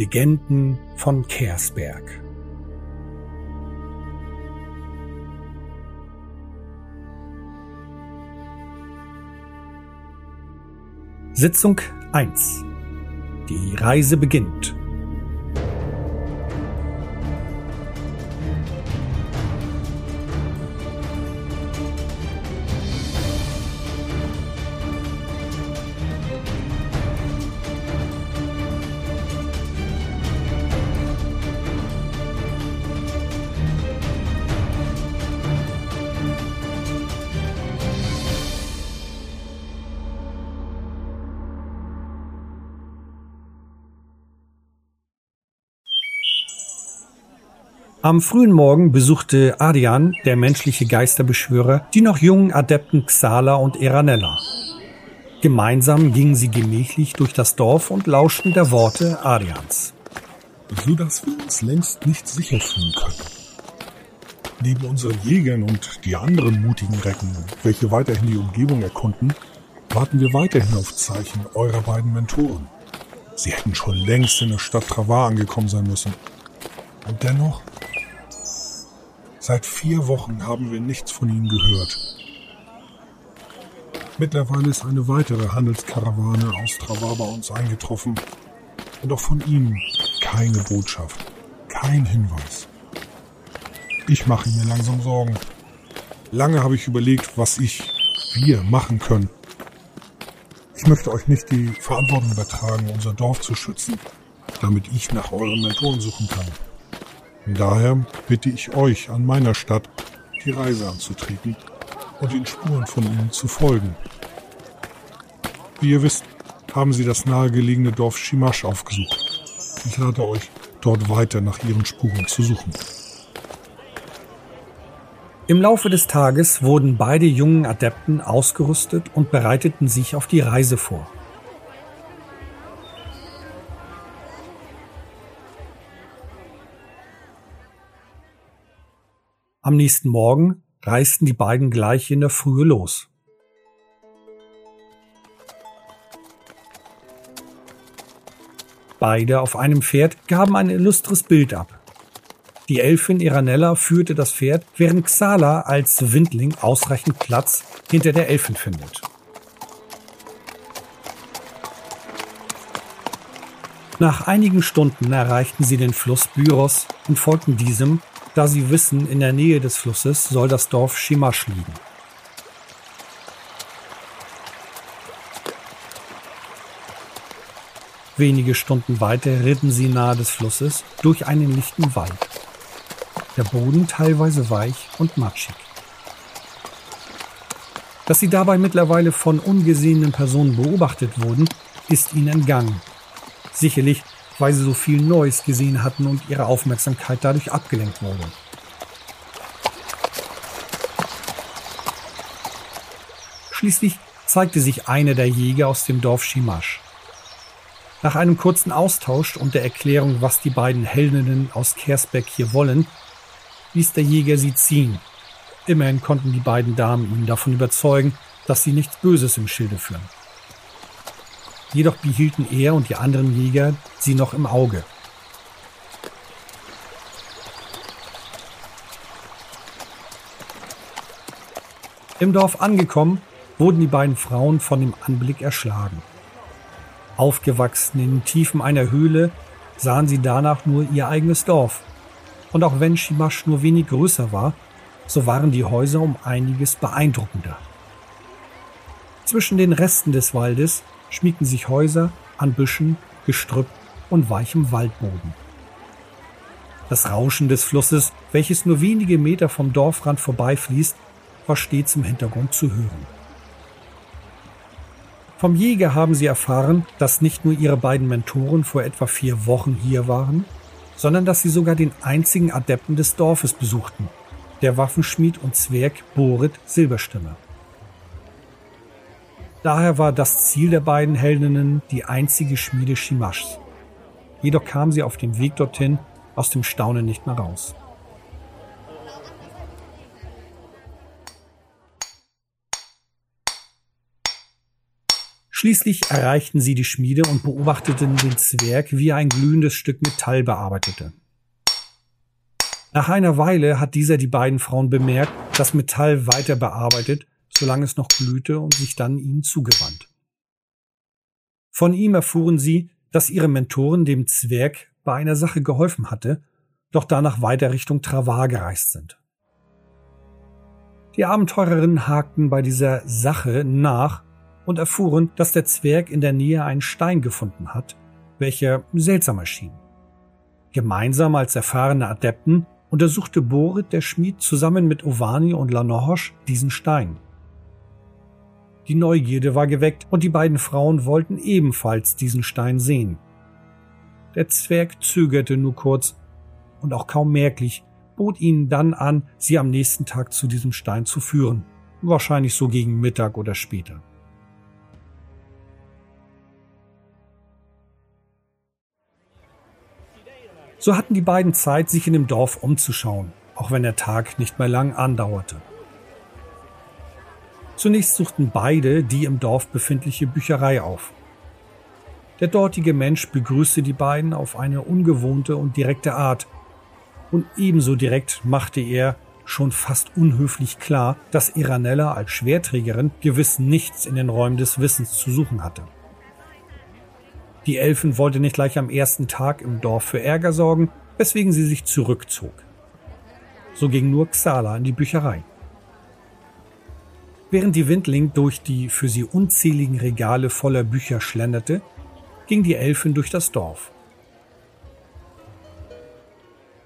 Legenden von Kersberg. Sitzung 1. Die Reise beginnt. Am frühen Morgen besuchte Arian, der menschliche Geisterbeschwörer, die noch jungen Adepten Xala und Eranella. Gemeinsam gingen sie gemächlich durch das Dorf und lauschten der Worte Arians. So dass wir uns längst nicht sicher fühlen können. Neben unseren Jägern und die anderen mutigen Recken, welche weiterhin die Umgebung erkunden, warten wir weiterhin auf Zeichen eurer beiden Mentoren. Sie hätten schon längst in der Stadt Travar angekommen sein müssen. Und dennoch Seit vier Wochen haben wir nichts von ihnen gehört. Mittlerweile ist eine weitere Handelskarawane aus Travar bei uns eingetroffen. Und auch von ihnen keine Botschaft, kein Hinweis. Ich mache mir langsam Sorgen. Lange habe ich überlegt, was ich, wir machen können. Ich möchte euch nicht die Verantwortung übertragen, unser Dorf zu schützen, damit ich nach euren Mentoren suchen kann. Daher bitte ich euch an meiner Stadt, die Reise anzutreten und den Spuren von ihnen zu folgen. Wie ihr wisst, haben sie das nahegelegene Dorf Shimash aufgesucht. Ich rate euch, dort weiter nach ihren Spuren zu suchen. Im Laufe des Tages wurden beide jungen Adepten ausgerüstet und bereiteten sich auf die Reise vor. Am nächsten Morgen reisten die beiden gleich in der Frühe los. Beide auf einem Pferd gaben ein illustres Bild ab. Die Elfin Iranella führte das Pferd, während Xala als Windling ausreichend Platz hinter der Elfin findet. Nach einigen Stunden erreichten sie den Fluss Byros und folgten diesem, da sie wissen, in der Nähe des Flusses soll das Dorf Shimash liegen. Wenige Stunden weiter ritten sie nahe des Flusses durch einen lichten Wald. Der Boden teilweise weich und matschig. Dass sie dabei mittlerweile von ungesehenen Personen beobachtet wurden, ist ihnen entgangen. Sicherlich weil sie so viel Neues gesehen hatten und ihre Aufmerksamkeit dadurch abgelenkt wurde. Schließlich zeigte sich einer der Jäger aus dem Dorf Shimash. Nach einem kurzen Austausch und der Erklärung, was die beiden Heldinnen aus Kersbeck hier wollen, ließ der Jäger sie ziehen. Immerhin konnten die beiden Damen ihn davon überzeugen, dass sie nichts Böses im Schilde führen. Jedoch behielten er und die anderen Jäger sie noch im Auge. Im Dorf angekommen, wurden die beiden Frauen von dem Anblick erschlagen. Aufgewachsen in den Tiefen einer Höhle sahen sie danach nur ihr eigenes Dorf. Und auch wenn Shimash nur wenig größer war, so waren die Häuser um einiges beeindruckender. Zwischen den Resten des Waldes schmiegten sich Häuser an Büschen, Gestrüpp und weichem Waldboden. Das Rauschen des Flusses, welches nur wenige Meter vom Dorfrand vorbeifließt, war stets im Hintergrund zu hören. Vom Jäger haben sie erfahren, dass nicht nur ihre beiden Mentoren vor etwa vier Wochen hier waren, sondern dass sie sogar den einzigen Adepten des Dorfes besuchten, der Waffenschmied und Zwerg Borit Silberstimme. Daher war das Ziel der beiden Heldinnen die einzige Schmiede Shimashs. Jedoch kam sie auf dem Weg dorthin aus dem Staunen nicht mehr raus. Schließlich erreichten sie die Schmiede und beobachteten den Zwerg, wie er ein glühendes Stück Metall bearbeitete. Nach einer Weile hat dieser die beiden Frauen bemerkt, das Metall weiter bearbeitet, solange es noch glühte und sich dann ihnen zugewandt. Von ihm erfuhren sie, dass ihre Mentorin dem Zwerg bei einer Sache geholfen hatte, doch danach weiter Richtung Travar gereist sind. Die Abenteurerinnen hakten bei dieser Sache nach und erfuhren, dass der Zwerg in der Nähe einen Stein gefunden hat, welcher seltsam erschien. Gemeinsam als erfahrene Adepten untersuchte Borit der Schmied zusammen mit Ovani und Lanohosch diesen Stein. Die Neugierde war geweckt und die beiden Frauen wollten ebenfalls diesen Stein sehen. Der Zwerg zögerte nur kurz und auch kaum merklich bot ihnen dann an, sie am nächsten Tag zu diesem Stein zu führen, wahrscheinlich so gegen Mittag oder später. So hatten die beiden Zeit, sich in dem Dorf umzuschauen, auch wenn der Tag nicht mehr lang andauerte. Zunächst suchten beide die im Dorf befindliche Bücherei auf. Der dortige Mensch begrüßte die beiden auf eine ungewohnte und direkte Art, und ebenso direkt machte er schon fast unhöflich klar, dass Iranella als Schwerträgerin gewiss nichts in den Räumen des Wissens zu suchen hatte. Die Elfen wollte nicht gleich am ersten Tag im Dorf für Ärger sorgen, weswegen sie sich zurückzog. So ging nur Xala in die Bücherei. Während die Windling durch die für sie unzähligen Regale voller Bücher schlenderte, ging die Elfin durch das Dorf.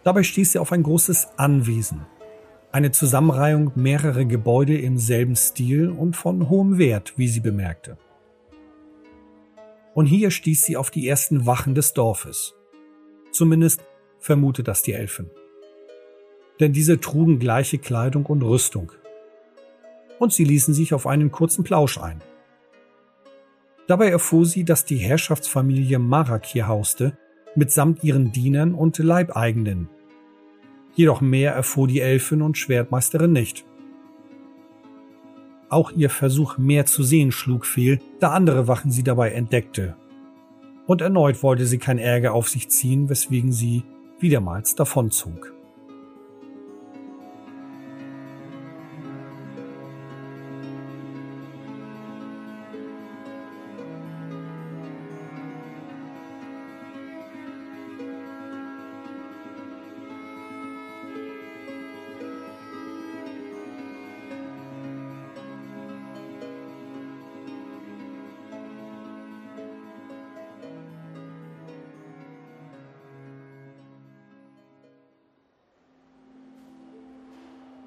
Dabei stieß sie auf ein großes Anwesen, eine Zusammenreihung mehrerer Gebäude im selben Stil und von hohem Wert, wie sie bemerkte und hier stieß sie auf die ersten Wachen des Dorfes. Zumindest vermutet das die Elfen. Denn diese trugen gleiche Kleidung und Rüstung. Und sie ließen sich auf einen kurzen Plausch ein. Dabei erfuhr sie, dass die Herrschaftsfamilie Marak hier hauste, mitsamt ihren Dienern und Leibeigenen. Jedoch mehr erfuhr die Elfin und Schwertmeisterin nicht. Auch ihr Versuch, mehr zu sehen, schlug fehl, da andere Wachen sie dabei entdeckte. Und erneut wollte sie kein Ärger auf sich ziehen, weswegen sie wiedermals davonzog.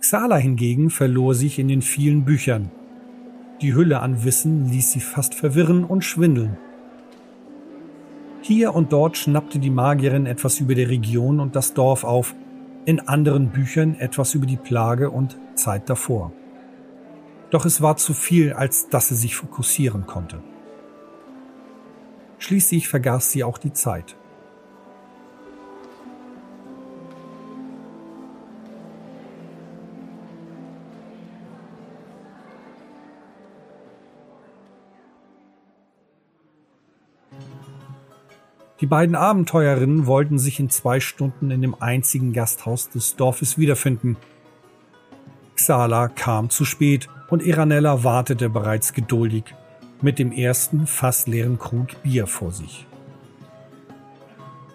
Xala hingegen verlor sich in den vielen Büchern. Die Hülle an Wissen ließ sie fast verwirren und schwindeln. Hier und dort schnappte die Magierin etwas über die Region und das Dorf auf, in anderen Büchern etwas über die Plage und Zeit davor. Doch es war zu viel, als dass sie sich fokussieren konnte. Schließlich vergaß sie auch die Zeit. Die beiden Abenteuerinnen wollten sich in zwei Stunden in dem einzigen Gasthaus des Dorfes wiederfinden. Xala kam zu spät und Iranella wartete bereits geduldig mit dem ersten fast leeren Krug Bier vor sich.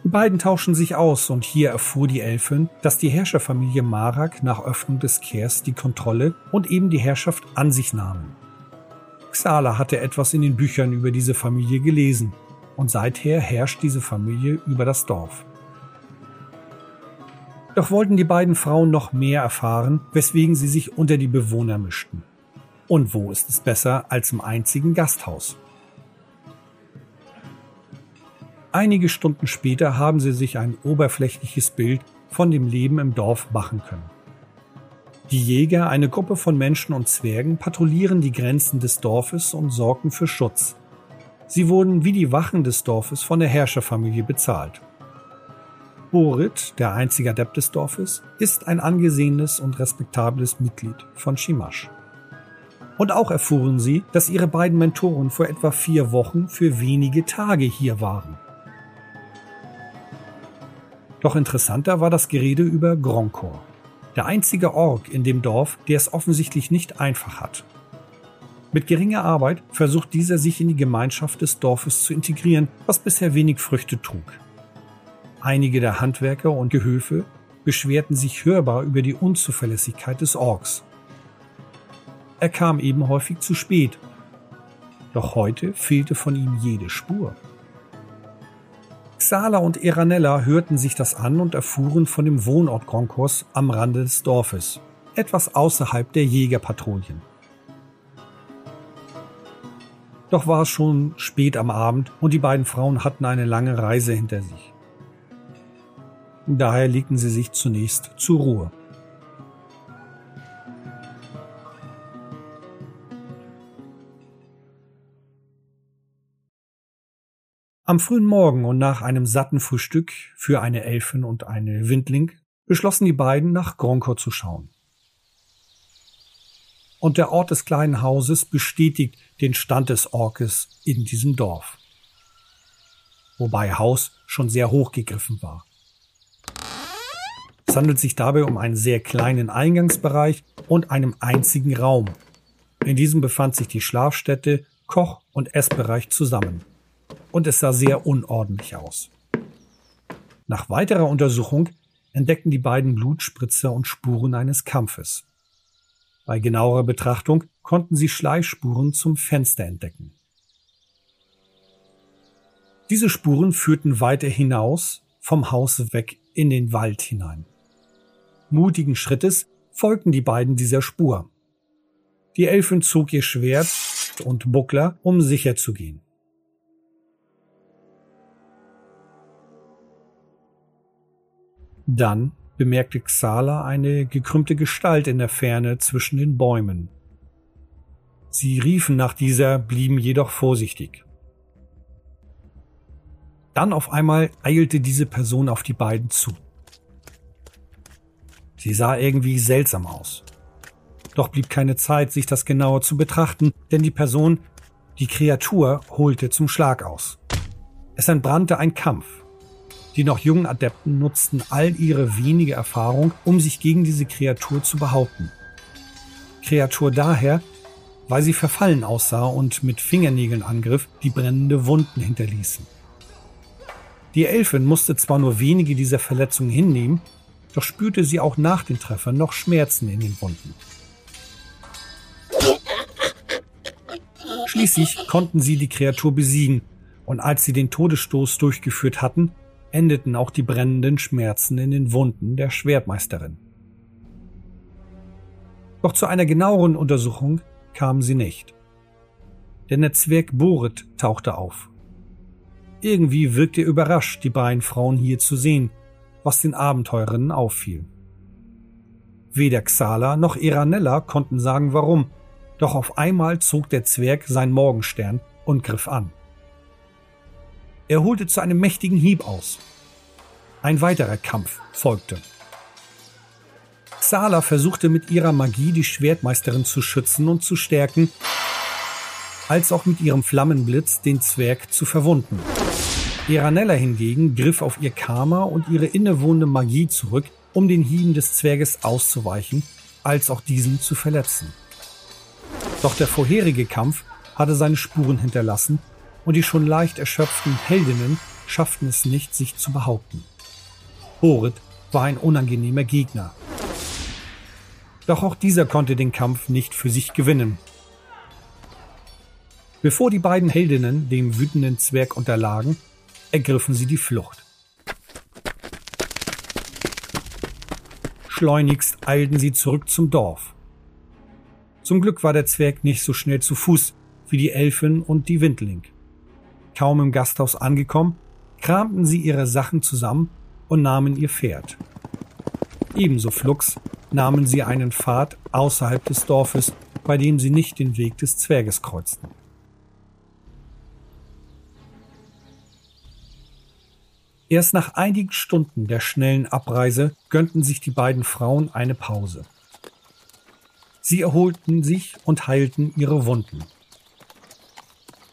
Die beiden tauschen sich aus und hier erfuhr die Elfin, dass die Herrscherfamilie Marak nach Öffnung des Kehrs die Kontrolle und eben die Herrschaft an sich nahmen. Xala hatte etwas in den Büchern über diese Familie gelesen und seither herrscht diese Familie über das Dorf. Doch wollten die beiden Frauen noch mehr erfahren, weswegen sie sich unter die Bewohner mischten. Und wo ist es besser als im einzigen Gasthaus? Einige Stunden später haben sie sich ein oberflächliches Bild von dem Leben im Dorf machen können. Die Jäger, eine Gruppe von Menschen und Zwergen, patrouillieren die Grenzen des Dorfes und sorgen für Schutz, Sie wurden wie die Wachen des Dorfes von der Herrscherfamilie bezahlt. Borit, der einzige Adept des Dorfes, ist ein angesehenes und respektables Mitglied von Shimash. Und auch erfuhren sie, dass ihre beiden Mentoren vor etwa vier Wochen für wenige Tage hier waren. Doch interessanter war das Gerede über Gronkor, der einzige Ork in dem Dorf, der es offensichtlich nicht einfach hat. Mit geringer Arbeit versucht dieser sich in die Gemeinschaft des Dorfes zu integrieren, was bisher wenig Früchte trug. Einige der Handwerker und Gehöfe beschwerten sich hörbar über die Unzuverlässigkeit des Orks. Er kam eben häufig zu spät. Doch heute fehlte von ihm jede Spur. Xala und Eranella hörten sich das an und erfuhren von dem Wohnort Gronkos am Rande des Dorfes, etwas außerhalb der Jägerpatrouillen. Doch war es schon spät am Abend und die beiden Frauen hatten eine lange Reise hinter sich. Daher legten sie sich zunächst zur Ruhe. Am frühen Morgen und nach einem satten Frühstück für eine Elfin und eine Windling beschlossen die beiden nach Gronkor zu schauen. Und der Ort des kleinen Hauses bestätigt den Stand des Orkes in diesem Dorf. Wobei Haus schon sehr hoch gegriffen war. Es handelt sich dabei um einen sehr kleinen Eingangsbereich und einem einzigen Raum. In diesem befand sich die Schlafstätte, Koch- und Essbereich zusammen und es sah sehr unordentlich aus. Nach weiterer Untersuchung entdeckten die beiden Blutspritzer und Spuren eines Kampfes. Bei genauerer Betrachtung konnten sie Schleichspuren zum Fenster entdecken. Diese Spuren führten weiter hinaus vom Haus weg in den Wald hinein. Mutigen Schrittes folgten die beiden dieser Spur. Die Elfin zog ihr Schwert und Buckler, um sicher zu gehen. Dann bemerkte Xala eine gekrümmte Gestalt in der Ferne zwischen den Bäumen. Sie riefen nach dieser, blieben jedoch vorsichtig. Dann auf einmal eilte diese Person auf die beiden zu. Sie sah irgendwie seltsam aus. Doch blieb keine Zeit, sich das genauer zu betrachten, denn die Person, die Kreatur, holte zum Schlag aus. Es entbrannte ein Kampf. Die noch jungen Adepten nutzten all ihre wenige Erfahrung, um sich gegen diese Kreatur zu behaupten. Kreatur daher, weil sie verfallen aussah und mit Fingernägeln angriff, die brennende Wunden hinterließen. Die Elfin musste zwar nur wenige dieser Verletzungen hinnehmen, doch spürte sie auch nach den Treffern noch Schmerzen in den Wunden. Schließlich konnten sie die Kreatur besiegen, und als sie den Todesstoß durchgeführt hatten, endeten auch die brennenden Schmerzen in den Wunden der Schwertmeisterin. Doch zu einer genaueren Untersuchung kamen sie nicht. Denn der Zwerg Borit tauchte auf. Irgendwie wirkte er überrascht, die beiden Frauen hier zu sehen, was den Abenteurerinnen auffiel. Weder Xala noch Eranella konnten sagen warum, doch auf einmal zog der Zwerg sein Morgenstern und griff an. Er holte zu einem mächtigen Hieb aus. Ein weiterer Kampf folgte. Xala versuchte mit ihrer Magie die Schwertmeisterin zu schützen und zu stärken, als auch mit ihrem Flammenblitz den Zwerg zu verwunden. Iranella hingegen griff auf ihr Karma und ihre innewohnende Magie zurück, um den Hieben des Zwerges auszuweichen, als auch diesen zu verletzen. Doch der vorherige Kampf hatte seine Spuren hinterlassen und die schon leicht erschöpften Heldinnen schafften es nicht, sich zu behaupten. Borit war ein unangenehmer Gegner. Doch auch dieser konnte den Kampf nicht für sich gewinnen. Bevor die beiden Heldinnen dem wütenden Zwerg unterlagen, ergriffen sie die Flucht. Schleunigst eilten sie zurück zum Dorf. Zum Glück war der Zwerg nicht so schnell zu Fuß wie die Elfin und die Windling. Kaum im Gasthaus angekommen, kramten sie ihre Sachen zusammen und nahmen ihr Pferd. Ebenso flugs nahmen sie einen Pfad außerhalb des Dorfes, bei dem sie nicht den Weg des Zwerges kreuzten. Erst nach einigen Stunden der schnellen Abreise gönnten sich die beiden Frauen eine Pause. Sie erholten sich und heilten ihre Wunden.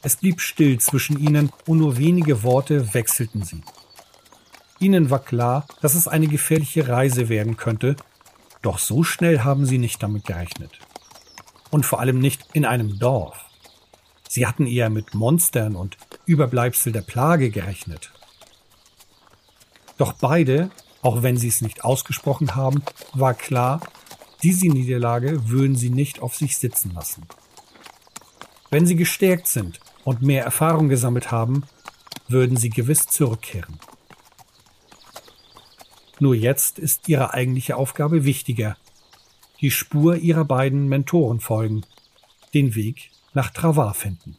Es blieb still zwischen ihnen und nur wenige Worte wechselten sie. Ihnen war klar, dass es eine gefährliche Reise werden könnte, doch so schnell haben sie nicht damit gerechnet. Und vor allem nicht in einem Dorf. Sie hatten eher mit Monstern und Überbleibsel der Plage gerechnet. Doch beide, auch wenn sie es nicht ausgesprochen haben, war klar, diese Niederlage würden sie nicht auf sich sitzen lassen. Wenn sie gestärkt sind und mehr Erfahrung gesammelt haben, würden sie gewiss zurückkehren. Nur jetzt ist ihre eigentliche Aufgabe wichtiger. Die Spur ihrer beiden Mentoren folgen, den Weg nach Travar finden.